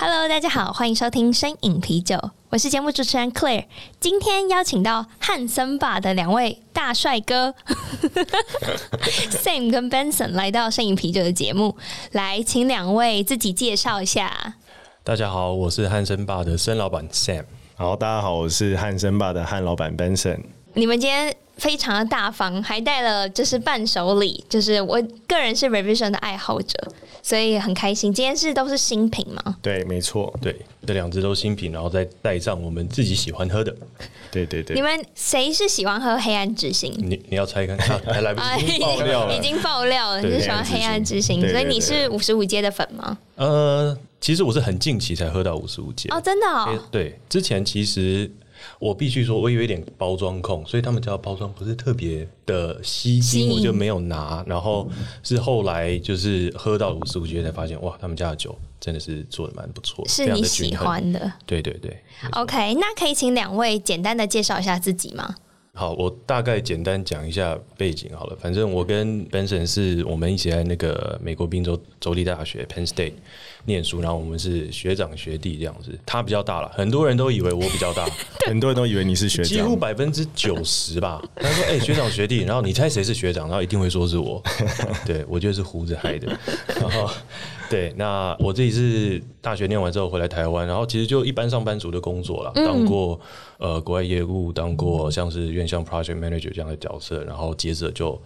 ！Cheers！Hello，大家好，欢迎收听声饮啤酒，我是节目主持人 Claire。今天邀请到汉森吧的两位大帅哥 Sam 跟 Benson 来到声饮啤酒的节目，来请两位自己介绍一下。大家好，我是汉森吧的森老板 Sam。好，大家好，我是汉森吧的汉老板 Benson。你们今天非常的大方，还带了就是伴手礼，就是我个人是 Revision 的爱好者。所以很开心，今天是都是新品吗？对，没错，对，这两支都新品，然后再带上我们自己喜欢喝的。对对对，你们谁是喜欢喝黑暗之心？你你要猜看看，还来不及爆料了，已经爆料了，你是喜欢黑暗之心，所以你是五十五阶的粉吗？呃，其实我是很近期才喝到五十五阶哦，真的哦。对，之前其实。我必须说，我有一点包装控，所以他们家的包装不是特别的吸睛，我就没有拿。然后是后来就是喝到五十五阶才发现，哇，他们家的酒真的是做的蛮不错，是你喜欢的。对对对。OK，那可以请两位简单的介绍一下自己吗？好，我大概简单讲一下背景好了。反正我跟 Benson 是我们一起在那个美国宾州州立大学 Penn State 念书，然后我们是学长学弟这样子。他比较大了，很多人都以为我比较大，很多人都以为你是学长，几乎百分之九十吧。他说：“哎、欸，学长学弟。”然后你猜谁是学长？然后一定会说是我。对，我觉得是胡子害的。然后对，那我自己是大学念完之后回来台湾，然后其实就一般上班族的工作了，当过呃国外业务，当过像是院校 project manager 这样的角色，然后接着就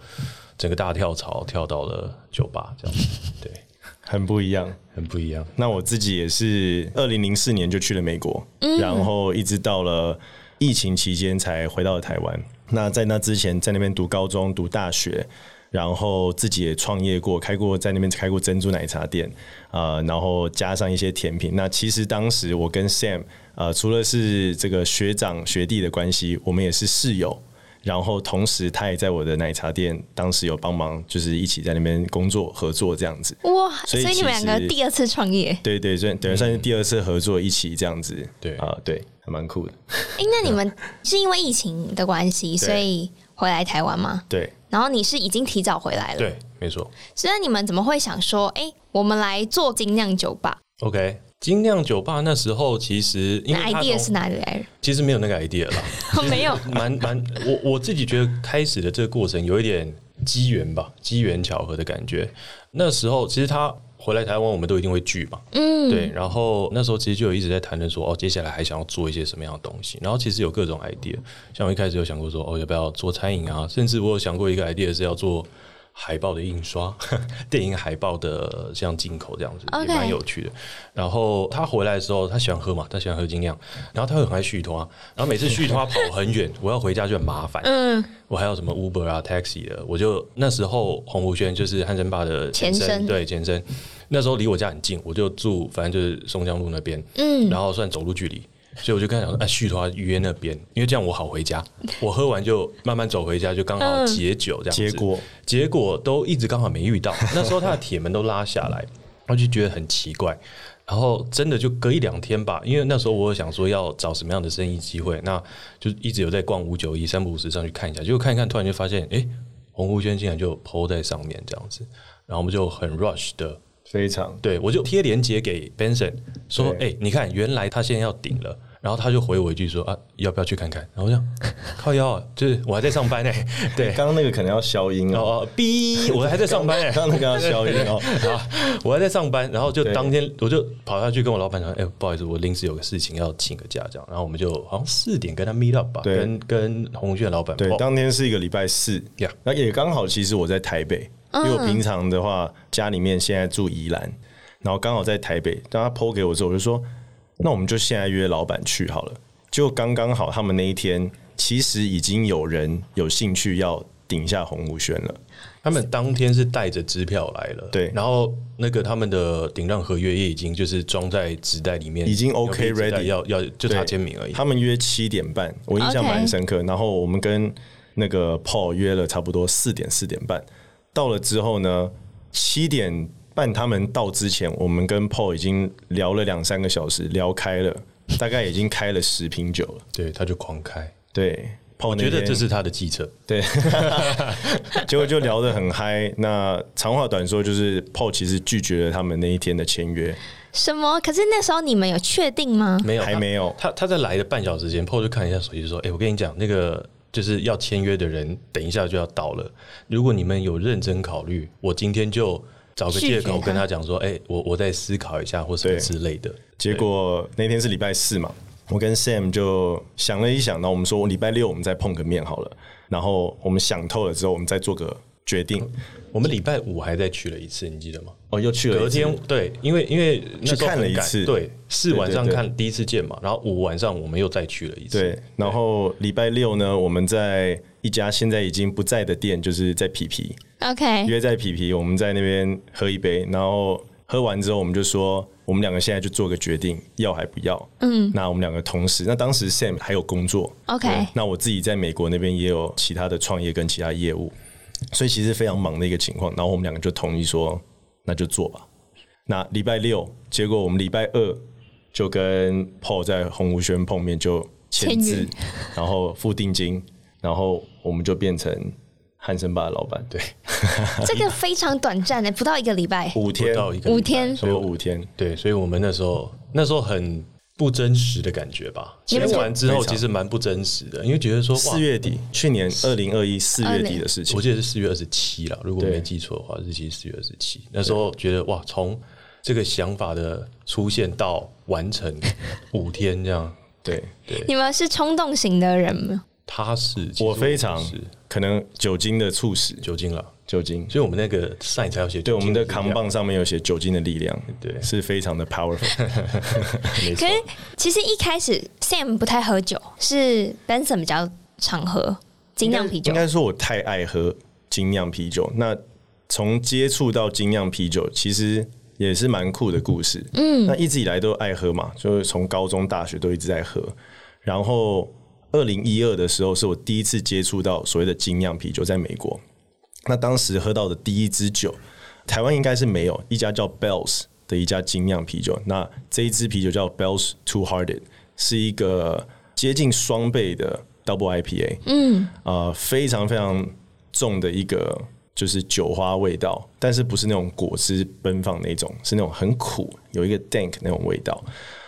整个大跳槽跳到了酒吧这样子，对，很不一样，很不一样。那我自己也是二零零四年就去了美国，然后一直到了疫情期间才回到了台湾。那在那之前，在那边读高中、读大学。然后自己也创业过，开过在那边开过珍珠奶茶店，啊、呃，然后加上一些甜品。那其实当时我跟 Sam，呃，除了是这个学长学弟的关系，我们也是室友。然后同时他也在我的奶茶店，当时有帮忙，就是一起在那边工作合作这样子。哇，所以，所以你们两个第二次创业？对对，算等于算是第二次合作，一起这样子。对啊，对，还蛮酷的。哎，那你们 是因为疫情的关系，所以回来台湾吗？对。然后你是已经提早回来了，对，没错。所以你们怎么会想说，哎，我们来做精酿酒吧？OK，精酿酒吧那时候其实因为 idea 是哪里来的？其实没有那个 idea 啦，没有，蛮蛮，我我自己觉得开始的这个过程有一点机缘吧，机缘巧合的感觉。那时候其实他。回来台湾，我们都一定会聚嘛，嗯，对。然后那时候其实就有一直在谈论说，哦，接下来还想要做一些什么样的东西。然后其实有各种 idea，像我一开始有想过说，哦，要不要做餐饮啊？甚至我有想过一个 idea 是要做。海报的印刷，电影海报的像进口这样子.也蛮有趣的。然后他回来的时候，他喜欢喝嘛，他喜欢喝精酿，然后他会很爱续托，然后每次续托跑很远，我要回家就很麻烦。嗯，我还有什么 Uber 啊、Taxi 的，我就那时候洪湖轩就是汉森爸的前身，前身对前身，那时候离我家很近，我就住反正就是松江路那边，嗯，然后算走路距离。所以我就跟他讲说，哎，续摊约那边，因为这样我好回家。我喝完就慢慢走回家，就刚好解酒这样子。结果结果都一直刚好没遇到。那时候他的铁门都拉下来，我就觉得很奇怪。然后真的就隔一两天吧，因为那时候我有想说要找什么样的生意机会，那就一直有在逛五九一三不五时上去看一下，结果看一看，突然就发现，哎，红湖轩竟然就 po 在上面这样子，然后我们就很 rush 的。非常。对，我就贴链接给 Benson 说，哎、欸，你看，原来他现在要顶了，然后他就回我一句说啊，要不要去看看？然后我讲靠腰，就是我还在上班呢。对，刚刚那个可能要消音哦，哦，哔，我还在上班呢，刚刚那个要消音哦，啊，我还在上班，然后就当天我就跑下去跟我老板讲，哎、欸，不好意思，我临时有个事情要请个假，这样，然后我们就好像四点跟他 meet up 吧，跟跟红轩老板，对，当天是一个礼拜四呀，那也刚好，其实我在台北。因为我平常的话，家里面现在住宜兰，然后刚好在台北。当他 PO 给我之后，我就说：“那我们就现在约老板去好了。”就刚刚好，他们那一天其实已经有人有兴趣要顶一下红武轩了。他们当天是带着支票来了，对，然后那个他们的顶让合约也已经就是装在纸袋里面，已经 OK ready，要要就差签名而已。他们约七点半，我印象蛮深刻。然后我们跟那个 Paul 约了差不多四点四点半，到了之后呢，七点半他们到之前，我们跟 Paul 已经聊了两三个小时，聊开了，大概已经开了十瓶酒了。对，他就狂开，对。我觉得这是他的计策，对，结果就聊得很嗨。那长话短说，就是 Paul 其实拒绝了他们那一天的签约。什么？可是那时候你们有确定吗？没有，还没有。他他在来的半小时前，Paul 就看一下手机，说：“哎、欸，我跟你讲，那个就是要签约的人，等一下就要到了。如果你们有认真考虑，我今天就找个借口跟他讲说：，哎、欸，我我再思考一下，或什么之类的。结果那天是礼拜四嘛。”我跟 Sam 就想了一想，然后我们说，我礼拜六我们再碰个面好了。然后我们想透了之后，我们再做个决定。我们礼拜五还再去了一次，你记得吗？哦，又去了。隔天对，因为因为去看了一次，对，四晚上看第一次见嘛，然后五晚上我们又再去了一次。对，然后礼拜六呢，我们在一家现在已经不在的店，就是在皮皮。OK，约在皮皮，我们在那边喝一杯，然后喝完之后，我们就说。我们两个现在就做个决定，要还不要？嗯，那我们两个同时，那当时 Sam 还有工作，OK，那我自己在美国那边也有其他的创业跟其他业务，所以其实非常忙的一个情况。然后我们两个就同意说，那就做吧。那礼拜六，结果我们礼拜二就跟 Paul 在红湖轩碰面，就签字，然后付定金，然后我们就变成。汉森巴的老板，对，这个非常短暂的，不到一个礼拜，五天，五天，所以五天，对，所以我们那时候那时候很不真实的感觉吧。签完之后其实蛮不真实的，因为觉得说四月底，去年二零二一四月底的事情，我记得是四月二十七了，如果没记错的话，日期是四月二十七。那时候觉得哇，从这个想法的出现到完成五天这样，对对。你们是冲动型的人吗？他是，我非常是。可能酒精的促使，酒精了，酒精，所以我们那个 sign 才要写，对，我们的扛棒上面有写酒精的力量，对，是非常的 powerful。没错。可是其实一开始 Sam 不太喝酒，是 Benson 比较常喝精酿啤酒。应该说我太爱喝精酿啤酒。那从接触到精酿啤酒，其实也是蛮酷的故事。嗯，那一直以来都爱喝嘛，就是从高中、大学都一直在喝，然后。二零一二的时候，是我第一次接触到所谓的精酿啤酒，在美国。那当时喝到的第一支酒，台湾应该是没有一家叫 Bell's 的一家精酿啤酒。那这一支啤酒叫 Bell's Two Hearted，是一个接近双倍的 Double IPA。嗯，呃，非常非常重的一个就是酒花味道，但是不是那种果汁奔放那种，是那种很苦，有一个 dank 那种味道。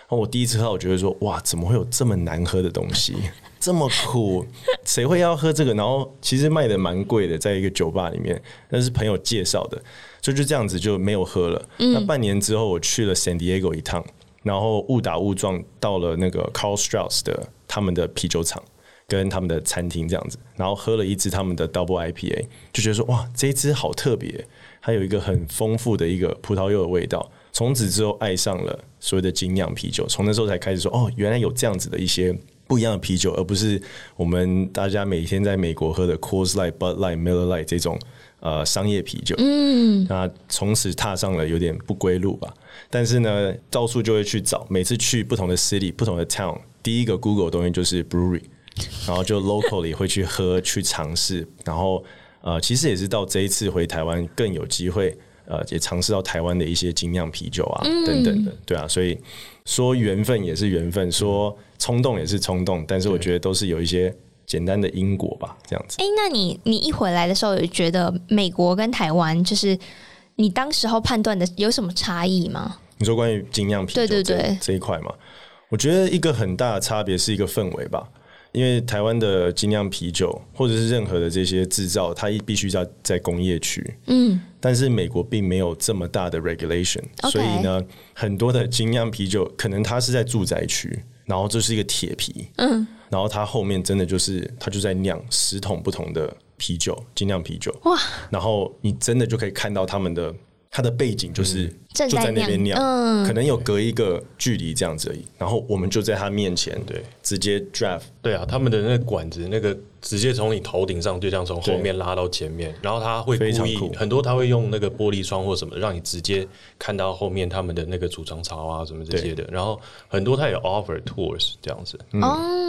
我第一次喝，我觉得说，哇，怎么会有这么难喝的东西？这么苦，谁会要喝这个？然后其实卖的蛮贵的，在一个酒吧里面，那是朋友介绍的，所以就这样子就没有喝了。嗯、那半年之后，我去了 San Diego 一趟，然后误打误撞到了那个 Carl Strauss 的他们的啤酒厂跟他们的餐厅这样子，然后喝了一支他们的 Double IPA，就觉得说哇，这一支好特别，它有一个很丰富的一个葡萄柚的味道。从此之后爱上了所谓的精酿啤酒，从那时候才开始说哦，原来有这样子的一些。不一样的啤酒，而不是我们大家每天在美国喝的 Coors Light、Bud Light、Miller Light 这种呃商业啤酒。嗯，那从此踏上了有点不归路吧。但是呢，到处就会去找，每次去不同的 city、不同的 town，第一个 Google 的东西就是 brewery，然后就 locally 会去喝、去尝试。然后呃，其实也是到这一次回台湾更有机会，呃，也尝试到台湾的一些精酿啤酒啊、嗯、等等的，对啊，所以。说缘分也是缘分，说冲动也是冲动，但是我觉得都是有一些简单的因果吧，这样子。哎、欸，那你你一回来的时候，有觉得美国跟台湾，就是你当时候判断的有什么差异吗？你说关于精酿啤酒这对对对这一块嘛？我觉得一个很大的差别是一个氛围吧。因为台湾的精酿啤酒，或者是任何的这些制造，它必须要在工业区。嗯，但是美国并没有这么大的 regulation，Okay. 所以呢，很多的精酿啤酒可能它是在住宅区，然后这是一个铁皮，嗯，然后它后面真的就是它就在酿十桶不同的啤酒，精酿啤酒。哇，然后你真的就可以看到他们的。它的背景就是、嗯、就在那边酿，嗯、可能有隔一个距离这样子而已。然后我们就在他面前，对，直接 draft。对啊，他们的那个管子，那个直接从你头顶上就这样从后面拉到前面，然后他会故意很多，他会用那个玻璃窗或什么的，让你直接看到后面他们的那个储藏槽啊什么这些的。然后很多他有 offer tours 这样子，嗯，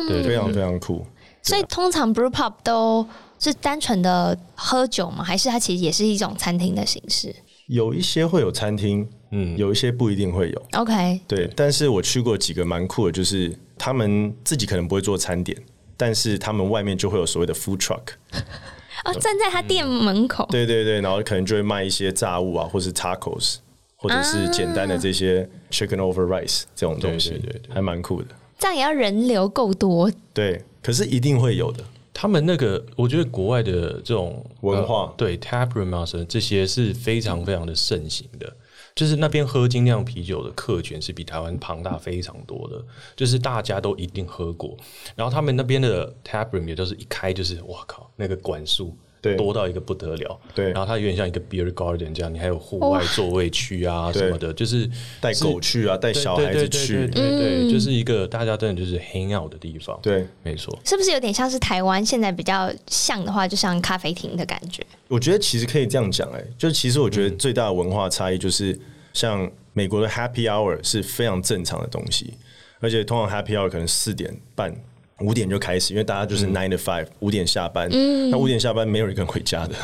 对，非常非常酷。所以通常 brew pub 都是单纯的喝酒吗？还是它其实也是一种餐厅的形式？有一些会有餐厅，嗯，有一些不一定会有。OK，对，但是我去过几个蛮酷的，就是他们自己可能不会做餐点，但是他们外面就会有所谓的 food truck，哦，站在他店门口，对对对，然后可能就会卖一些炸物啊，或是 tacos，或者是简单的这些 chicken over rice 这种东西，对对对，还蛮酷的。这样也要人流够多，对，可是一定会有的。他们那个，我觉得国外的这种文化，呃、对 taproom 啊，这些是非常非常的盛行的。就是那边喝精酿啤酒的客群是比台湾庞大非常多的，就是大家都一定喝过。然后他们那边的 taproom 也都是一开就是，哇靠，那个管束。对，多到一个不得了。对，然后它有点像一个 beer garden 这样，你还有户外座位区啊什么的，就是带狗去啊，带小孩子去，对对，就是一个大家真的就是 hang out 的地方。对，没错。是不是有点像是台湾现在比较像的话，就像咖啡厅的感觉？我觉得其实可以这样讲，哎，就其实我觉得最大的文化差异就是，像美国的 happy hour 是非常正常的东西，而且通常 happy hour 可能四点半。五点就开始，因为大家就是 nine to five，五点下班。那五点下班没有一个人回家的，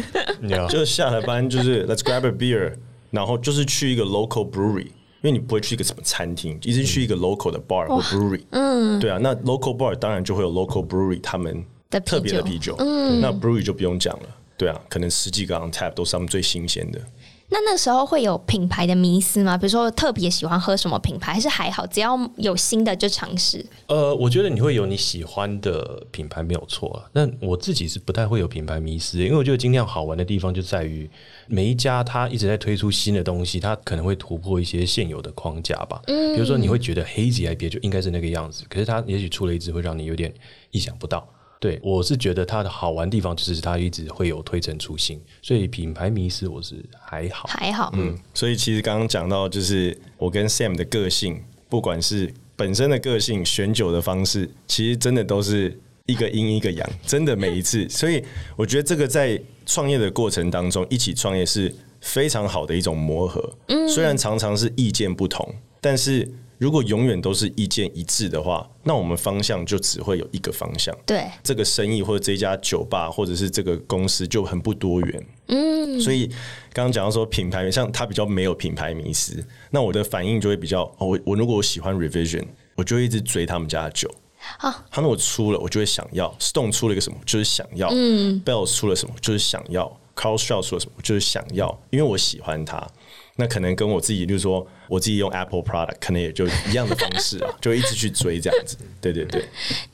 就是下了班就是 let's grab a beer，然后就是去一个 local brewery，因为你不会去一个什么餐厅，一直去一个 local 的 bar 或 brewery。嗯，对啊，那 local bar 当然就会有 local brewery 他们特别的啤酒。嗯，那 brewery 就不用讲了，对啊，可能十几个 on tap 都是他们最新鲜的。那那时候会有品牌的迷思吗？比如说特别喜欢喝什么品牌，还是还好，只要有新的就尝试？呃，我觉得你会有你喜欢的品牌没有错啊。那我自己是不太会有品牌迷思，因为我觉得精酿好玩的地方就在于每一家它一直在推出新的东西，它可能会突破一些现有的框架吧。嗯，比如说你会觉得 Hazy IPA 就应该是那个样子，可是它也许出了一支会让你有点意想不到。对，我是觉得它的好玩地方就是它一直会有推陈出新，所以品牌迷失我是还好还好。嗯，所以其实刚刚讲到就是我跟 Sam 的个性，不管是本身的个性、选酒的方式，其实真的都是一个阴一个阳，真的每一次。所以我觉得这个在创业的过程当中，一起创业是非常好的一种磨合。嗯，虽然常常是意见不同，但是。如果永远都是意见一致的话，那我们方向就只会有一个方向。对，这个生意或者这家酒吧或者是这个公司就很不多元。嗯，所以刚刚讲到说品牌，像他比较没有品牌迷失，那我的反应就会比较，我我如果我喜欢 Revision，我就会一直追他们家的酒。好，他们我出了，我就会想要。Stone 出了一个什么，就是想要。嗯，Bell's 出了什么，就是想要。Carl Strauss 出了什么，就是想要，因为我喜欢他。那可能跟我自己，就是说我自己用 Apple product，可能也就一样的方式啊，就一直去追这样子。对对对。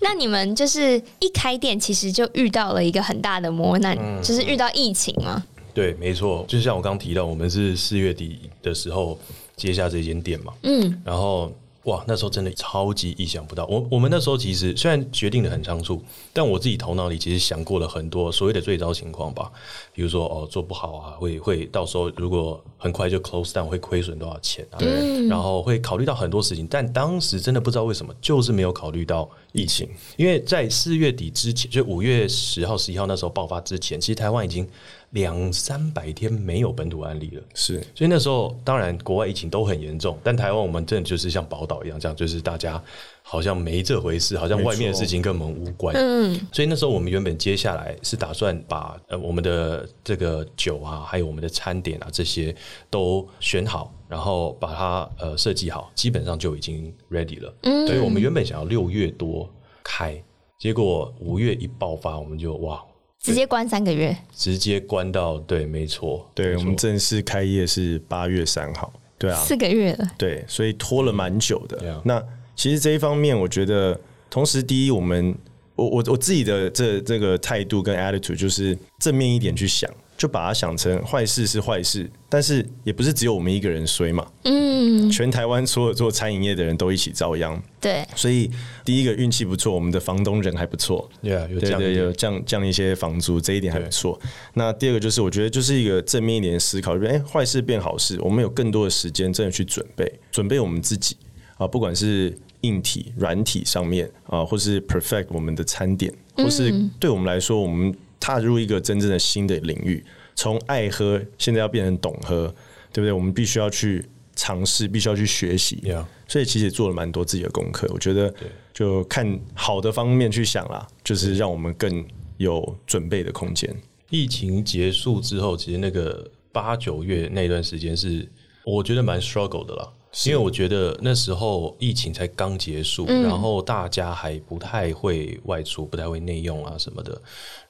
那你们就是一开店，其实就遇到了一个很大的磨难，嗯、就是遇到疫情吗？对，没错。就像我刚刚提到，我们是四月底的时候接下这间店嘛。嗯。然后。哇，那时候真的超级意想不到。我我们那时候其实虽然决定的很仓促，但我自己头脑里其实想过了很多所谓的最糟情况吧。比如说哦，做不好啊，会会到时候如果很快就 close down，会亏损多少钱啊？对。然后会考虑到很多事情，但当时真的不知道为什么，就是没有考虑到疫情。因为在四月底之前，就五月十号、十一号那时候爆发之前，其实台湾已经。两三百天没有本土案例了，是，所以那时候当然国外疫情都很严重，但台湾我们真的就是像宝岛一样，这样就是大家好像没这回事，好像外面的事情跟我们无关。嗯，所以那时候我们原本接下来是打算把呃我们的这个酒啊，还有我们的餐点啊这些都选好，然后把它呃设计好，基本上就已经 ready 了。嗯，所以我们原本想要六月多开，结果五月一爆发，我们就哇。直接关三个月，直接关到对，没错，对，我们正式开业是八月三号，对啊，四个月了，对，所以拖了蛮久的。嗯、那其实这一方面，我觉得，同时第一，我们我我我自己的这这个态度跟 attitude 就是正面一点去想，就把它想成坏事是坏事，但是也不是只有我们一个人衰嘛。嗯，全台湾所有做餐饮业的人都一起遭殃。对，所以第一个运气不错，我们的房东人还不错。Yeah, 有降对对，有降降一些房租，这一点还不错。那第二个就是，我觉得就是一个正面一点的思考，就是哎，坏事变好事，我们有更多的时间真的去准备，准备我们自己啊，不管是硬体、软体上面啊，或是 perfect 我们的餐点，或是对我们来说，我们。踏入一个真正的新的领域，从爱喝现在要变成懂喝，对不对？我们必须要去尝试，必须要去学习。所以其实做了蛮多自己的功课。我觉得，就看好的方面去想啦，就是让我们更有准备的空间。疫情结束之后，其实那个八九月那段时间是我觉得蛮 struggle 的啦。因为我觉得那时候疫情才刚结束，嗯，然后大家还不太会外出，不太会内用啊什么的。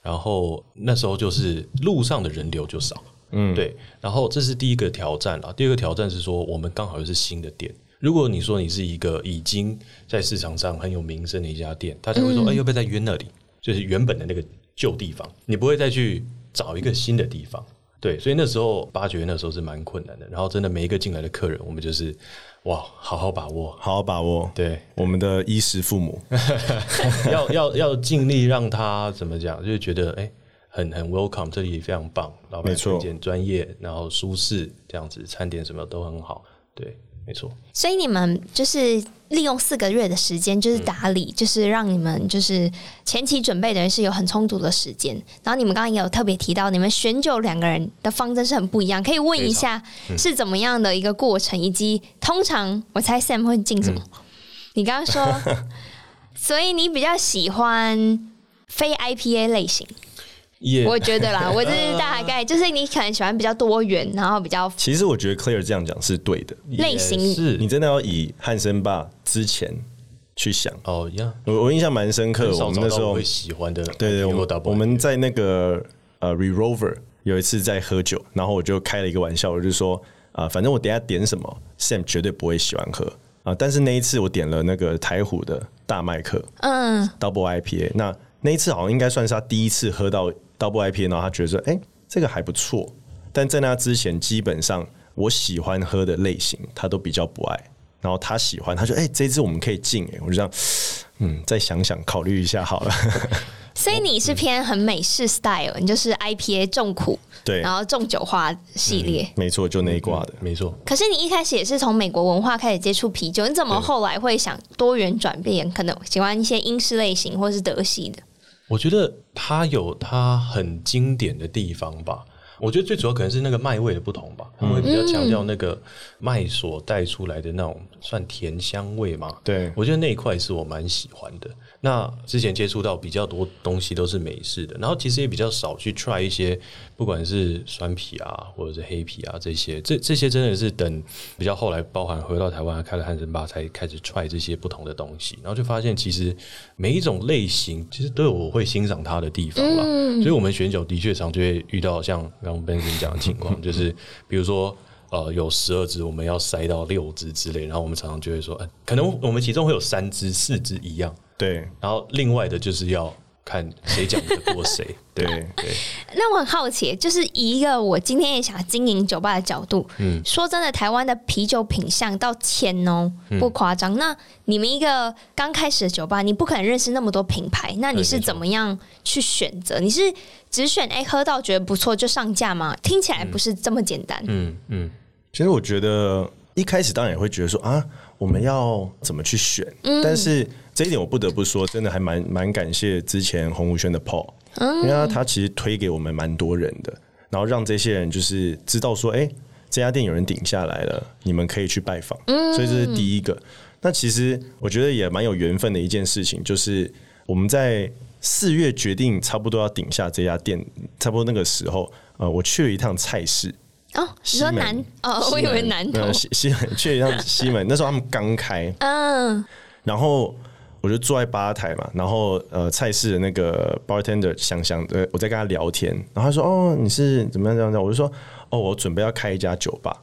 然后那时候就是路上的人流就少，嗯，对。然后这是第一个挑战啊，第二个挑战是说我们刚好又是新的店。如果你说你是一个已经在市场上很有名声的一家店，大家会说，哎，要不要再约那里？就是原本的那个旧地方，你不会再去找一个新的地方。对，所以那时候八九月那时候是蛮困难的，然后真的每一个进来的客人，我们就是哇，好好把握，好好把握。对，我们的衣食父母，要要要尽力让他怎么讲，就是觉得哎，很很 welcome，这里非常棒，老板推荐专业，然后舒适这样子，餐点什么都很好，对。没错，所以你们就是利用四个月的时间，就是打理，嗯，就是让你们就是前期准备的人是有很充足的时间。然后你们刚刚也有特别提到，你们选酒两个人的方针是很不一样，可以问一下是怎么样的一个过程，嗯，以及通常我猜 Sam 会进什么？嗯，你刚刚说，所以你比较喜欢非 IPA 类型。Yeah. 我觉得啦，我这是大概就是你可能喜欢比较多元，然后比较。其实我觉得 Claire 这样讲是对的。类型是你真的要以汉森爸之前去想哦呀。我我印象蛮深刻，我们那时候会喜欢的。对对，我们我们在那个呃 Revolver 有一次在喝酒，然后我就开了一个玩笑，我就说啊、呃，反正我等下点什么，Sam 绝对不会喜欢喝啊、呃。但是那一次我点了那个台虎的大麦克，嗯，Double IPA，那那一次好像应该算是他第一次喝到。Double IPA，然后他觉得说：“哎、欸，这个还不错。”但在那之前，基本上我喜欢喝的类型，他都比较不爱。然后他喜欢，他说：“哎、欸，这支我们可以进。”哎，我就这样，嗯，再想想，考虑一下好了。所以你是偏很美式 style，、嗯、你就是 IPA 重苦，对，然后重酒花系列，嗯、没错，就那一挂的，没错。可是你一开始也是从美国文化开始接触啤酒，你怎么后来会想多元转变，可能喜欢一些英式类型或是德系的？我觉得它有它很经典的地方吧。我觉得最主要可能是那个麦味的不同吧，他们会比较强调那个麦所带出来的那种算甜香味嘛。对，我觉得那一块是我蛮喜欢的。那之前接触到比较多东西都是美式的，然后其实也比较少去 try 一些，不管是酸啤啊，或者是黑啤啊这些，这这些真的是等比较后来，包含回到台湾开了汉森吧，才开始 try 这些不同的东西，然后就发现其实每一种类型其实都有我会欣赏它的地方吧。所以我们选酒的确常就会遇到像刚刚 Benson 讲的情况，就是比如说。呃，有十二只，我们要塞到六只之类，然后我们常常就会说，呃，可能我们其中会有三只、四只一样，对，然后另外的就是要看谁讲的多谁，对对。那我很好奇，就是以一个我今天也想经营酒吧的角度，嗯，说真的，台湾的啤酒品相到千哦，不夸张。那你们一个刚开始的酒吧，你不可能认识那么多品牌，那你是怎么样去选择？你是只选哎喝到觉得不错就上架吗？听起来不是这么简单。嗯嗯。其实我觉得一开始当然也会觉得说啊，我们要怎么去选？嗯、但是这一点我不得不说，真的还蛮蛮感谢之前洪武轩的 Paul，、嗯、因为他他其实推给我们蛮多人的，然后让这些人就是知道说，哎、欸，这家店有人顶下来了，你们可以去拜访。嗯、所以这是第一个。那其实我觉得也蛮有缘分的一件事情，就是我们在四月决定差不多要顶下这家店，差不多那个时候，呃，我去了一趟菜市。哦，你说南哦，我以为南投。西西门，去一趟西门，那时候他们刚开，嗯，然后我就坐在吧台嘛，然后呃，菜市的那个 bartender 想想，呃，我在跟他聊天，然后他说，哦，你是怎么样怎样这样，我就说，哦，我准备要开一家酒吧，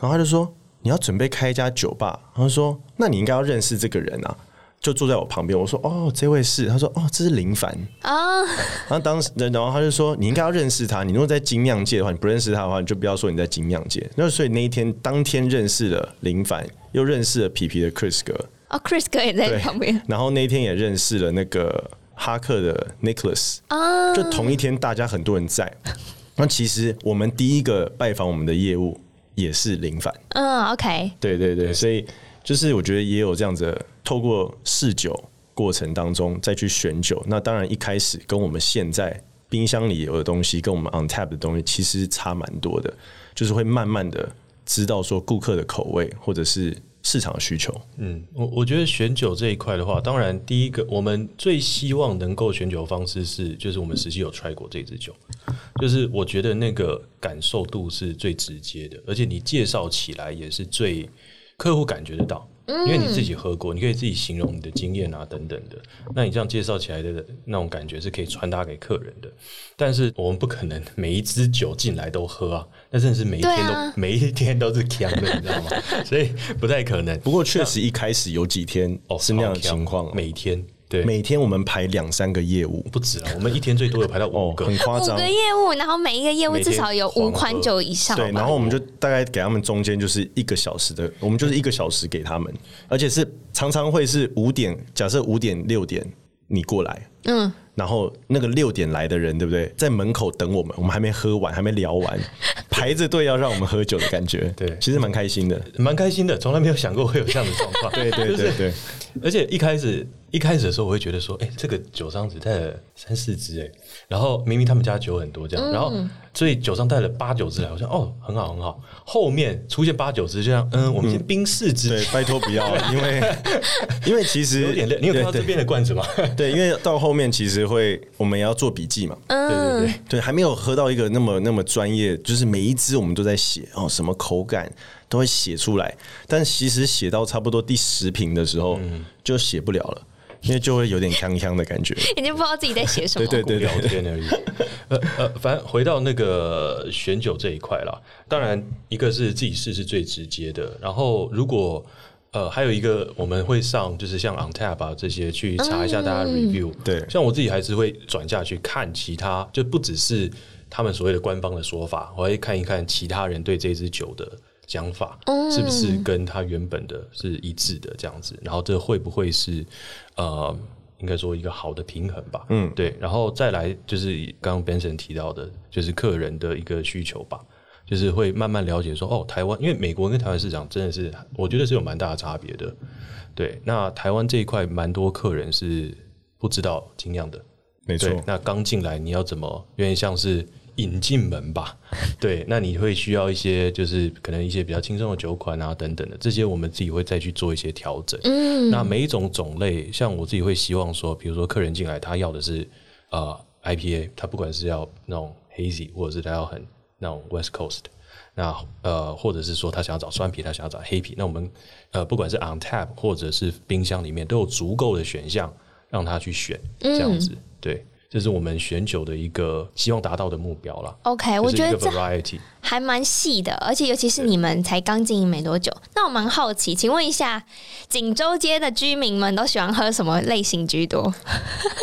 然后他就说，你要准备开一家酒吧，然后说，那你应该要认识这个人啊。就坐在我旁边，我说：“哦，这位是？”他说：“哦，这是林凡啊。”然后当时，然后他就说：“你应该要认识他。你如果在精酿界的话，你不认识他的话，你就不要说你在精酿界。”那所以那一天当天认识了林凡，又认识了皮皮的 Chris 哥。哦，Chris 哥也在旁边。然后那一天也认识了那个哈克的 Nicholas 啊。就同一天，大家很多人在。那其实我们第一个拜访我们的业务也是林凡。嗯，OK。对对对，所以就是我觉得也有这样子。透过试酒过程当中再去选酒，那当然一开始跟我们现在冰箱里有的东西，跟我们 on tap 的东西其实差蛮多的，就是会慢慢的知道说顾客的口味或者是市场需求。嗯，我我觉得选酒这一块的话，当然第一个我们最希望能够选酒的方式是，就是我们实际有 try 过这支酒，就是我觉得那个感受度是最直接的，而且你介绍起来也是最客户感觉得到。因为你自己喝过，你可以自己形容你的经验啊，等等的。那你这样介绍起来的那种感觉是可以传达给客人的。但是我们不可能每一支酒进来都喝啊，那真的是每一天都、啊、每一天都是甜的，你知道吗？所以不太可能。不过确实一开始有几天哦是那样的情况，每天。对，每天我们排两三个业务，不止啊。我们一天最多有排到五个，哦、很夸张。五个业务，然后每一个业务至少有五款酒以上。对，然后我们就大概给他们中间就是一个小时的，我们就是一个小时给他们，而且是常常会是五点，假设五点六点你过来，嗯。然后那个六点来的人，对不对？在门口等我们，我们还没喝完，还没聊完，排着队要让我们喝酒的感觉。对，其实蛮开心的，蛮开心的，从来没有想过会有这样的状况。对对对对，对，而且一开始一开始的时候，我会觉得说，哎，这个酒商只带了三四支，哎，然后明明他们家酒很多，这样，然后。所以酒商带了八九支来，我想哦，很好很好。后面出现八九支，就像嗯，我们先冰四支。对，拜托不要，因为 因为其实有点累。你有看到这边的罐子吗？对，因为到后面其实会，我们也要做笔记嘛。嗯，对对对对，还没有喝到一个那么那么专业，就是每一支我们都在写哦，什么口感都会写出来。但其实写到差不多第十瓶的时候，就写不了了。因为就会有点锵锵的感觉，已经不知道自己在写什么，对对对，聊天而已。呃呃，反正回到那个选酒这一块啦，当然一个是自己试是最直接的，然后如果呃还有一个我们会上就是像 OnTap 啊这些去查一下大家 review，嗯，对，像我自己还是会转下去看其他，就不只是他们所谓的官方的说法，我会看一看其他人对这支酒的。讲法是不是跟他原本的是一致的这样子？然后这会不会是呃，应该说一个好的平衡吧？嗯，对。然后再来就是刚刚 Benson 提到的，就是客人的一个需求吧，就是会慢慢了解说，哦，台湾因为美国跟台湾市场真的是我觉得是有蛮大的差别的。对，那台湾这一块蛮多客人是不知道精酿的，没错。那刚进来你要怎么？因为像是。引进门吧，对，那你会需要一些，就是可能一些比较轻松的酒款啊，等等的，这些我们自己会再去做一些调整。嗯，那每一种种类，像我自己会希望说，比如说客人进来，他要的是呃 IPA，他不管是要那种 hazy，或者是他要很那种 West Coast，那呃，或者是说他想要找酸啤，他想要找黑啤，那我们呃不管是 on tap 或者是冰箱里面都有足够的选项让他去选，这样子，对。这是我们选酒的一个希望达到的目标了。OK，我觉得这还蛮细的，而且尤其是你们才刚经营没多久，那我蛮好奇，请问一下，锦州街的居民们都喜欢喝什么类型居多？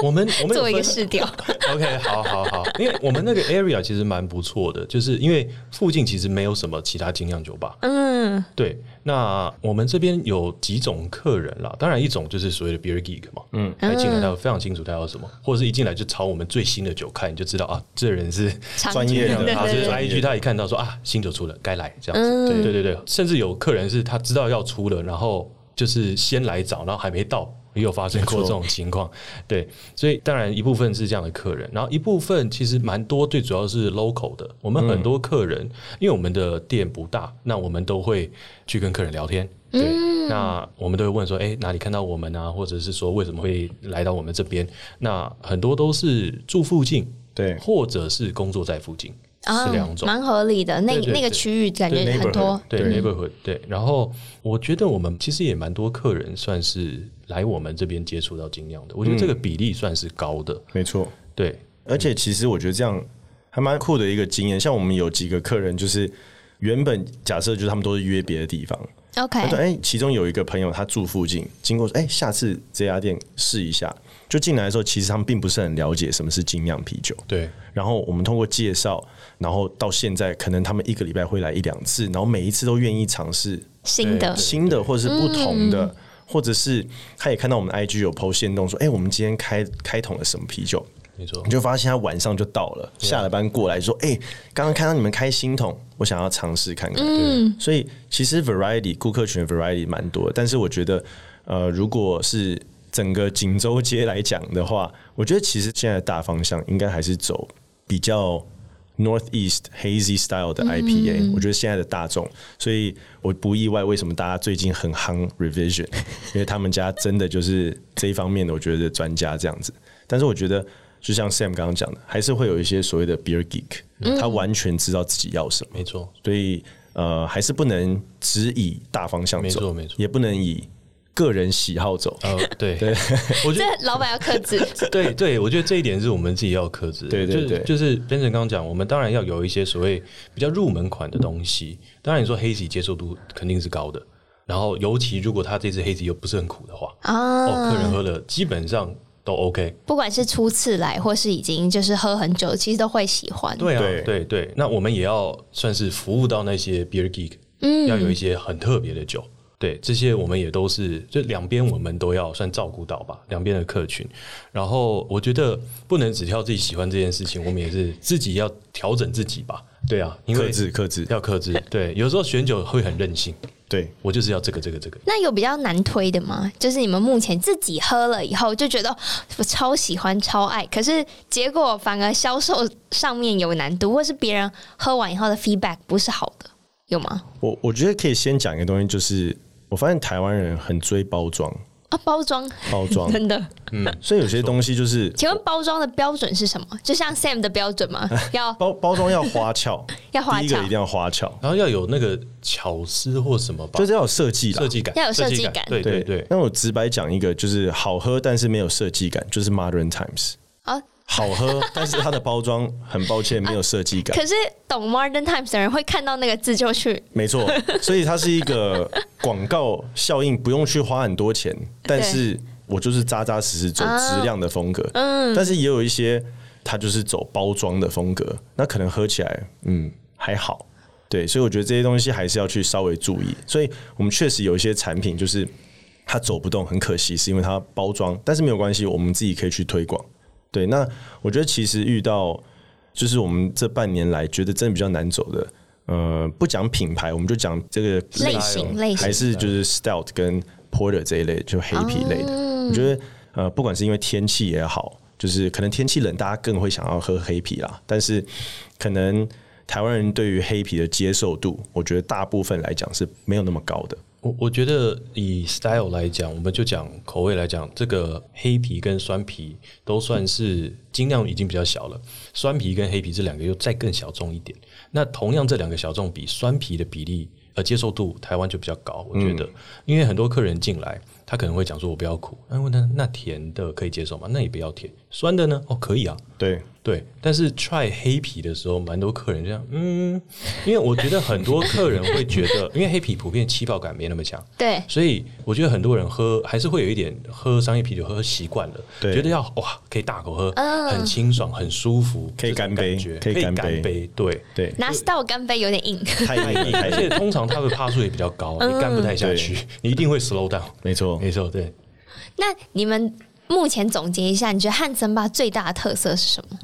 我们我们做 一个试调。OK，好好好，因为我们那个 area 其实蛮不错的，就是因为附近其实没有什么其他精酿酒吧。嗯，对。那我们这边有几种客人啦，当然一种就是所谓的 beer geek 嘛，嗯，他进来他非常清楚他要什么，或者是一进来就朝我们最新的酒看，你就知道啊，这人是专业的，啊，就是 IG 他一看到说啊，新酒出了，该来这样子，嗯，对对对对，甚至有客人是他知道要出了，然后就是先来找，然后还没到。也有发生过这种情况，对，所以当然一部分是这样的客人，然后一部分其实蛮多，最主要是 local 的。我们很多客人，因为我们的店不大，那我们都会去跟客人聊天，对，那我们都会问说，哎，哪里看到我们啊？或者是说为什么会来到我们这边？那很多都是住附近，对，或者是工作在附近。是两种，蛮合理的。那那个区域感觉很多，对 neighborhood，对。然后我觉得我们其实也蛮多客人算是来我们这边接触到精酿的，我觉得这个比例算是高的。没错，对。而且其实我觉得这样还蛮酷的一个经验。像我们有几个客人，就是原本假设就是他们都是约别的地方，OK，对，哎，其中有一个朋友他住附近，经过说，哎，下次这家店试一下。就进来的时候，其实他们并不是很了解什么是精酿啤酒。对。然后我们通过介绍，然后到现在，可能他们一个礼拜会来一两次，然后每一次都愿意尝试新的、新的或者是不同的，嗯、或者是他也看到我们 IG 有 PO 限动说，哎，我们今天开开桶了什么啤酒？没错。你就发现他晚上就到了，下了班过来说，哎，刚刚看到你们开新桶，我想要尝试看看。嗯。所以其实 variety 顾客群 variety 蛮多，但是我觉得，呃，如果是整个锦州街来讲的话，我觉得其实现在的大方向应该还是走比较 Northeast Hazy Style 的 IPA。嗯、我觉得现在的大众，所以我不意外为什么大家最近很夯 Revision，因为他们家真的就是这一方面的，我觉得专家这样子。但是我觉得，就像 Sam 刚刚讲的，还是会有一些所谓的 Beer Geek，、嗯、他完全知道自己要什么。没错，所以呃，还是不能只以大方向走，没错没错，也不能以。个人喜好走，呃，对对，我觉得老板要克制。对对，我觉得这一点是我们自己要克制。对对对，就是 Benson 刚刚讲，我们当然要有一些所谓比较入门款的东西。当然你说 Hazy 接受度肯定是高的，然后尤其如果他这支 Hazy 又不是很苦的话，哦，客人喝了基本上都 OK。不管是初次来或是已经就是喝很久，其实都会喜欢。对啊，对对。那我们也要算是服务到那些 Beer Geek，嗯，要有一些很特别的酒。对，这些我们也都是，就两边我们都要算照顾到吧，两边的客群。然后我觉得不能只挑自己喜欢这件事情，我们也是自己要调整自己吧。对啊，因为克制克制要克制。对，有时候选酒会很任性。对，我就是要这个这个这个。那有比较难推的吗？就是你们目前自己喝了以后就觉得我超喜欢超爱，可是结果反而销售上面有难度，或是别人喝完以后的 feedback 不是好的，有吗？我我觉得可以先讲一个东西，就是。我发现台湾人很追包装。啊，包装。包装。真的，嗯，所以有些东西就是，请问包装的标准是什么？就像 Sam 的标准吗？要包包装要花俏，要花俏，第一个一定要花俏，然后要有那个巧思或什么吧，就是要有设计设计感，要有设计感，对对对。那我直白讲一个，就是好喝但是没有设计感，就是 Modern Times 啊。好喝，但是它的包装很抱歉没有设计感。可是懂 Modern Times 的人会看到那个字就去。没错，所以它是一个广告效应，不用去花很多钱，但是我就是扎扎实实走质量的风格。嗯，但是也有一些它就是走包装的风格，那可能喝起来嗯还好。对，所以我觉得这些东西还是要去稍微注意。所以我们确实有一些产品就是它走不动，很可惜是因为它包装，但是没有关系，我们自己可以去推广。对，那我觉得其实遇到就是我们这半年来觉得真的比较难走的，呃，不讲品牌，我们就讲这个类型，类型还是就是 Stout 跟 Porter 这一类，就黑啤类的。哦、我觉得呃，不管是因为天气也好，就是可能天气冷，大家更会想要喝黑啤啦。但是可能台湾人对于黑啤的接受度，我觉得大部分来讲是没有那么高的。我我觉得以 style 来讲，我们就讲口味来讲，这个黑皮跟酸皮都算是精量已经比较小了，酸皮跟黑皮这两个又再更小众一点。那同样这两个小众比酸皮的比例呃接受度，台湾就比较高。我觉得，因为很多客人进来，他可能会讲说我不要苦，那问他那甜的可以接受吗？那也不要甜，酸的呢？哦，可以啊，对。对，但是 try 黑啤的时候，蛮多客人这样，嗯，因为我觉得很多客人会觉得，因为黑啤普遍气泡感没那么强，对，所以我觉得很多人喝还是会有一点喝商业啤酒喝习惯了，对，觉得要哇可以大口喝，很清爽，很舒服，可以干杯，可以干杯，对。对，拿 style 干杯有点硬，太硬，而且通常它的趴数也比较高，你干不太下去，你一定会 slow down，没错。没错，对。那你们目前总结一下，你觉得汉森巴最大的特色是什么？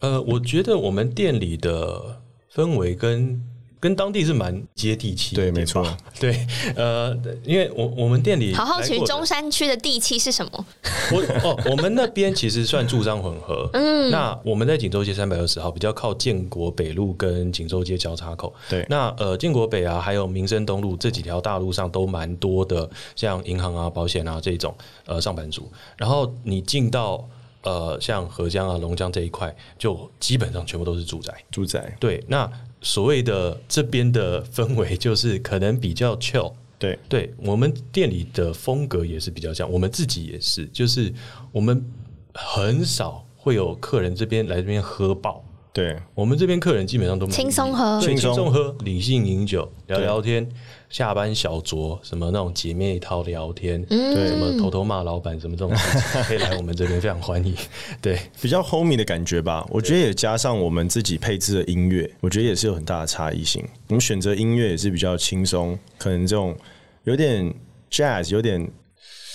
呃，我觉得我们店里的氛围跟跟当地是蛮接地气的，对，没错，对，呃，因为我我们店里好好奇中山区的地气是什么？我哦，我们那边其实算住商混合，嗯，那我们在锦州街三百二十号，比较靠建国北路跟锦州街交叉口，对，那呃建国北啊，还有民生东路这几条大路上都蛮多的，像银行啊、保险啊这种呃上班族，然后你进到。呃，像合江啊、龙江这一块，就基本上全部都是住宅。住宅对，那所谓的这边的氛围，就是可能比较 chill。对，对我们店里的风格也是比较像，我们自己也是，就是我们很少会有客人这边来这边喝爆，对，我们这边客人基本上都轻松喝，轻松喝，理性饮酒，聊聊天，下班小酌，什么那种姐妹淘聊天，对，什么偷偷骂老板，什么这种事情，可以来我们这边，非常欢迎。对，比较 homey 的感觉吧。我觉得也加上我们自己配置的音乐，我觉得也是有很大的差异性。我们选择音乐也是比较轻松，可能这种有点 jazz，有点。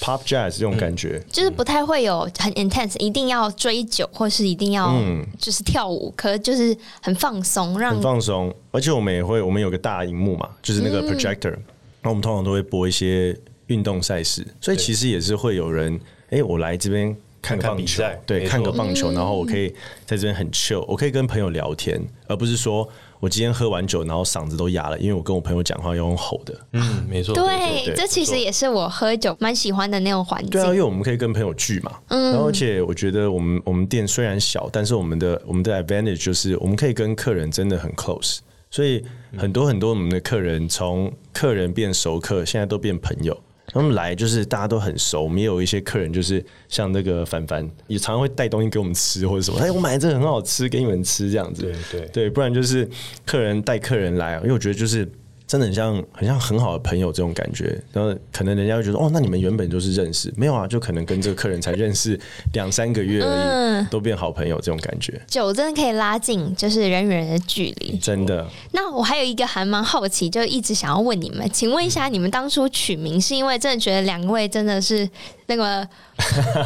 Pop Jazz 这种感觉，就是不太会有很 intense，一定要追酒或是一定要就是跳舞，可就是很放松，让很放松。而且我们也会，我们有个大荧幕嘛，就是那个 projector，那我们通常都会播一些运动赛事，所以其实也是会有人，哎，我来这边看个棒球，对，看个棒球，然后我可以在这边很 chill，我可以跟朋友聊天，而不是说。我今天喝完酒，然后嗓子都哑了，因为我跟我朋友讲话要用吼的。嗯，没错。对，这其实也是我喝酒蛮喜欢的那种环境。对啊，因为我们可以跟朋友聚嘛。嗯。然后，而且我觉得我们我们店虽然小，但是我们的我们的 advantage 就是我们可以跟客人真的很 close，所以很多很多我们的客人从客人变熟客，现在都变朋友。他们来就是大家都很熟，我们也有一些客人就是像那个凡凡，也常常会带东西给我们吃或者什么。哎，我买的这个很好吃，给你们吃这样子。对对对，不然就是客人带客人来，因为我觉得就是。真的很像很像很好的朋友这种感觉，然后可能人家会觉得哦，那你们原本就是认识，没有啊？就可能跟这个客人才认识两三个月而已，嗯、都变好朋友这种感觉。酒真的可以拉近就是人与人的距离，真的。那我还有一个还蛮好奇，就一直想要问你们，请问一下，你们当初取名是因为真的觉得两位真的是那个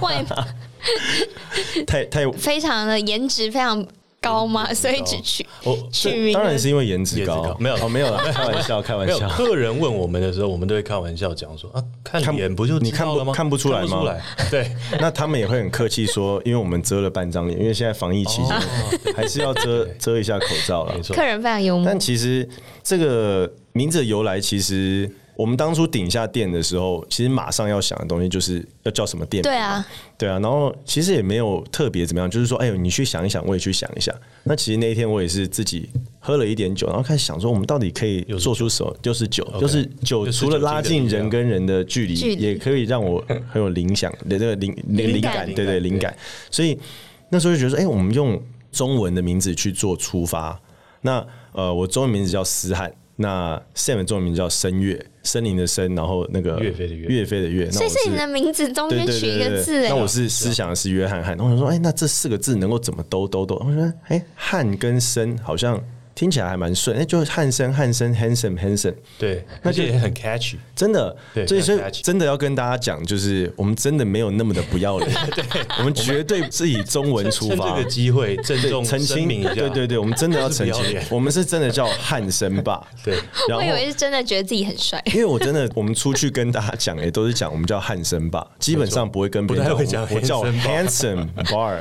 外 太太非常的颜值非常。高吗？所以只取取名，当然是因为颜值高。没有哦，没有了，开玩笑，开玩笑。客人问我们的时候，我们都会开玩笑讲说啊，看脸不就你看不看不出来吗？对，那他们也会很客气说，因为我们遮了半张脸，因为现在防疫期间 还是要遮遮一下口罩了。客人非常幽默。但其实这个名字的由来，其实。我们当初顶下店的时候，其实马上要想的东西就是要叫什么店。对啊，对啊。然后其实也没有特别怎么样，就是说，哎呦，你去想一想，我也去想一下。那其实那一天我也是自己喝了一点酒，然后开始想说，我们到底可以做出什么？就是酒，就是酒，除了拉近人跟人的距离，也可以让我很有灵想的这个灵灵灵感，对对灵感。所以那时候就觉得说，哎，我们用中文的名字去做出发。那呃，我中文名字叫思翰。那 Sam 的中文名叫声乐，森林的森，然后那个岳飞的岳，岳飞的岳。所以是你的名字中间取一个字。那我是思想的是约翰汉，然后我说，哎，那这四个字能够怎么兜兜兜？我说，哎，汉跟森好像。听起来还蛮顺，那，就是汉森汉森，handsome handsome，对，那就也很 catchy，真的，对，所以所以真的要跟大家讲，就是我们真的没有那么的不要脸，对，我们绝对是以中文出发，这个机会郑重澄清一下，对对对，我们真的要澄清，我们是真的叫汉森吧，对，我以为是真的觉得自己很帅，因为我真的，我们出去跟大家讲，也都是讲我们叫汉森吧，基本上不会跟别人讲，我叫 handsome bar，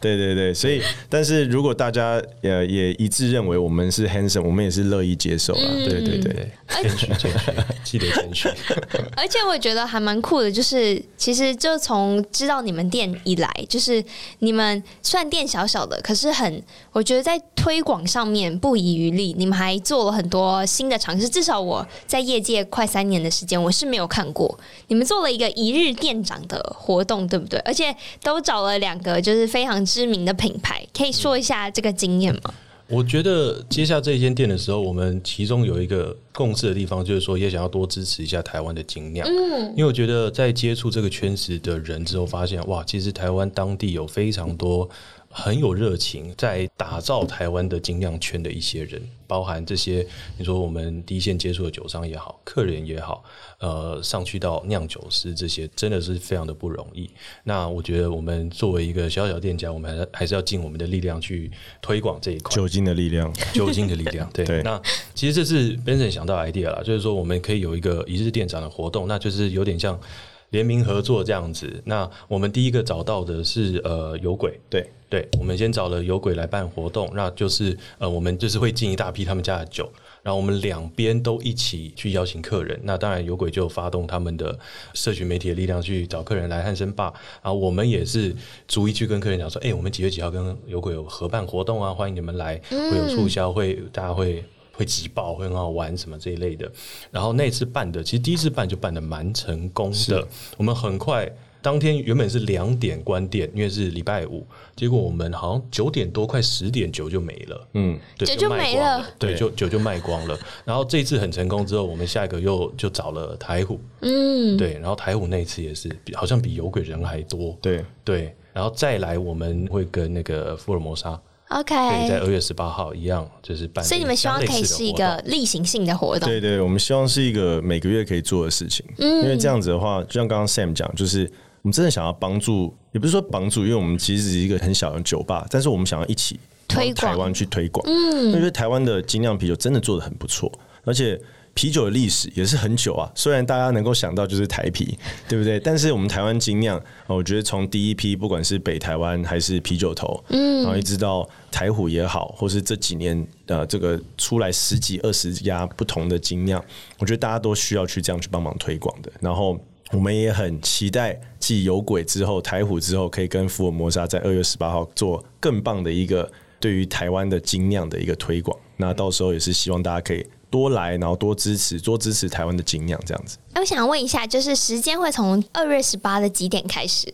对对对，所以，但是如果大家呃也一致认为我们。我们是 handsome，我们也是乐意接受啊。嗯、对对对，谦虚谦虚，记得谦虚。而且我觉得还蛮酷的，就是其实就从知道你们店以来，就是你们虽然店小小的，可是很，我觉得在推广上面不遗余力。你们还做了很多新的尝试，至少我在业界快三年的时间，我是没有看过你们做了一个一日店长的活动，对不对？而且都找了两个就是非常知名的品牌，可以说一下这个经验吗？我觉得接下这一间店的时候，我们其中有一个共识的地方，就是说也想要多支持一下台湾的精酿。嗯，因为我觉得在接触这个圈子的人之后，发现哇，其实台湾当地有非常多。很有热情，在打造台湾的精酿圈的一些人，包含这些你说我们第一线接触的酒商也好，客人也好，呃，上去到酿酒师这些，真的是非常的不容易。那我觉得我们作为一个小小店家，我们还还是要尽我们的力量去推广这一块。酒精的力量，酒精的力量。对，对那其实这是 Benson 想到 idea 了，就是说我们可以有一个一日店长的活动，那就是有点像。联名合作这样子，那我们第一个找到的是呃有鬼，对。对，我们先找了有鬼来办活动，那就是呃我们就是会进一大批他们家的酒，然后我们两边都一起去邀请客人，那当然有鬼就发动他们的社群媒体的力量去找客人来汉声吧，然后我们也是逐一去跟客人讲说，哎、欸，我们几月几号跟有鬼有合办活动啊，欢迎你们来，会有促销，会大家会。会挤爆，会很好玩，什么这一类的。然后那次办的，其实第一次办就办得蛮成功的。我们很快当天原本是两点关店，因为是礼拜五，结果我们好像九点多快十点酒就没了，嗯，对，酒就没了，对，就酒就卖光了。然后这一次很成功之后，我们下一个又就找了台虎，嗯，对，然后台虎那一次也是好像比有鬼人还多，对对，然后再来我们会跟那个福尔摩沙。OK，在二月十八号一样，就是办。所以你们希望可以是一个例行性的活动。对对，我们希望是一个每个月可以做的事情。嗯，因为这样子的话，就像刚刚 Sam 讲，就是我们真的想要帮助，也不是说帮助，因为我们其实是一个很小的酒吧，但是我们想要一起推广台湾去推广。嗯，因为台湾的精酿啤酒真的做的很不错，而且。啤酒的历史也是很久啊，虽然大家能够想到就是台啤，对不对？但是我们台湾精酿，我觉得从第一批不管是北台湾还是啤酒头，嗯，然后一直到台虎也好，或是这几年呃这个出来十几二十家不同的精酿，我觉得大家都需要去这样去帮忙推广的。然后我们也很期待继有鬼之后，台虎之后，可以跟福尔摩沙在二月十八号做更棒的一个对于台湾的精酿的一个推广。那到时候也是希望大家可以。多来，然后多支持，多支持台湾的精酿，这样子。我想问一下，就是时间会从二月十八的几点开始？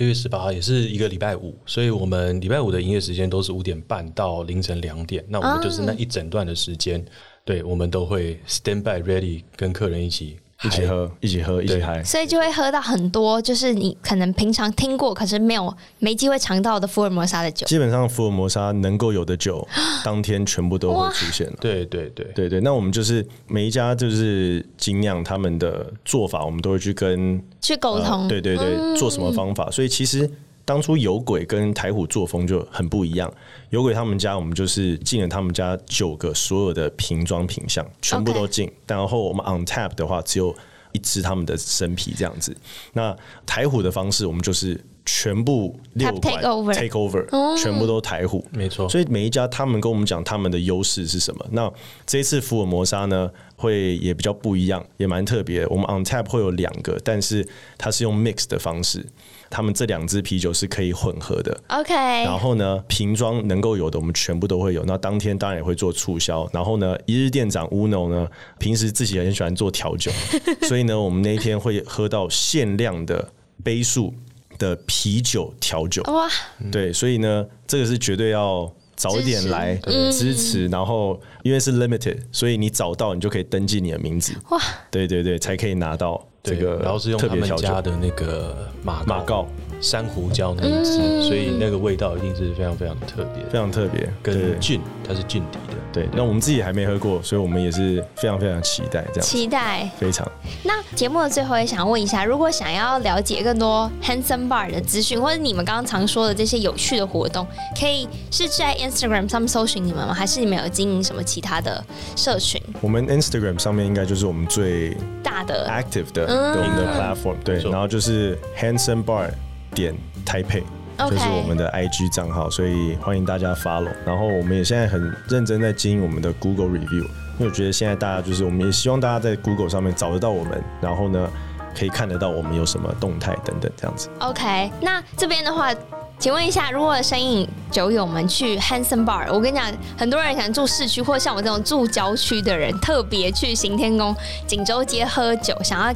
二月十八号也是一个礼拜五，所以我们礼拜五的营业时间都是五点半到凌晨两点。那我们就是那一整段的时间，嗯、对我们都会 stand by ready，跟客人一起。一起喝，一起喝，一起嗨，所以就会喝到很多，就是你可能平常听过，可是没有没机会尝到的福尔摩沙的酒。基本上福尔摩沙能够有的酒，当天全部都会出现了。对对对对对，那我们就是每一家就是精酿他们的做法，我们都会去跟去沟通。对对对，做什么方法？所以其实。当初有鬼跟台虎作风就很不一样。有鬼他们家，我们就是进了他们家九个所有的瓶装品相，全部都进。然后我们 on tap 的话，只有一支他们的生啤这样子。那台虎的方式，我们就是。全部六管 take over，, take over 全部都台虎，没错。所以每一家他们跟我们讲他们的优势是什么。那这一次福尔摩沙呢，会也比较不一样，也蛮特别。我们 on tap 会有两个，但是它是用 mix 的方式，他们这两支啤酒是可以混合的。OK。然后呢，瓶装能够有的，我们全部都会有。那当天当然也会做促销。然后呢，一日店长 Uno 呢，平时自己也很喜欢做调酒，所以呢，我们那一天会喝到限量的杯数的啤酒调酒哇，对，所以呢，这个是绝对要早一点来支持，然后因为是 limited，所以你早到你就可以登记你的名字哇，对对对，才可以拿到这个，然后是用他们家的那个马马告。珊瑚礁那一支，嗯、所以那个味道一定是非常非常特别，非常特别。跟菌，它是菌底的。对，那我们自己还没喝过，所以我们也是非常非常期待这样。期待，非常。那节目的最后也想问一下，如果想要了解更多 Hanson Bar 的资讯，或者你们刚刚常说的这些有趣的活动，可以是在 Instagram 上面搜寻你们吗？还是你们有经营什么其他的社群？我们 Instagram 上面应该就是我们最大的 active 的我们的 platform，对，然后就是 Hanson Bar。点 taik 就是我们的 IG 账号，所以欢迎大家 follow。然后我们也现在很认真在经营我们的 Google Review，因为我觉得现在大家就是，我们也希望大家在 Google 上面找得到我们，然后呢，可以看得到我们有什么动态等等这样子。OK，那这边的话。请问一下，如果声饮酒友们去 Hanson Bar，我跟你讲，很多人想住市区，或像我这种住郊区的人，特别去行天宫锦州街喝酒，想要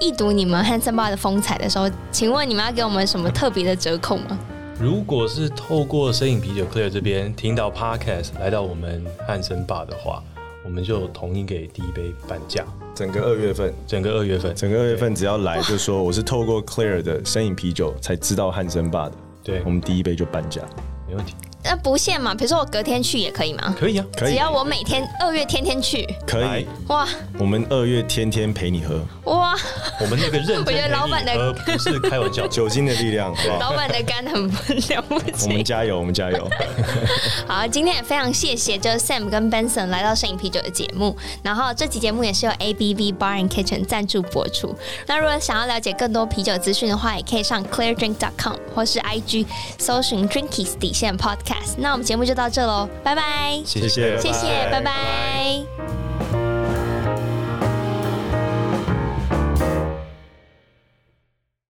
一睹你们 Hanson Bar 的风采的时候，请问你们要给我们什么特别的折扣吗？如果是透过声饮啤酒 Claire 这边听到 Podcast 来到我们 Hanson Bar 的话，我们就统一给第一杯半价。整个二月份，整个二月份，整个二月份只要来就说我是透过 Claire 的声饮啤酒才知道 Hanson Bar 的。对，我们第一杯就半价，没问题。那不限嘛？比如说我隔天去也可以吗？可以啊，可以。只要我每天二月天天去，可以。哇，我们二月天天陪你喝。哇，我们那个认我觉得老板的不是开玩笑，酒精的力量。老板的肝很了不起。我们加油，我们加油。好，今天也非常谢谢，就是 Sam 跟 Benson 来到摄影啤酒的节目。然后这期节目也是由 ABV Bar and Kitchen 赞助播出。那如果想要了解更多啤酒资讯的话，也可以上 ClaireDrink.com 或是 IG 搜寻 Drinkies 底线 Podcast。那我们节目就到这喽，拜拜！谢谢，谢谢，拜拜。拜拜。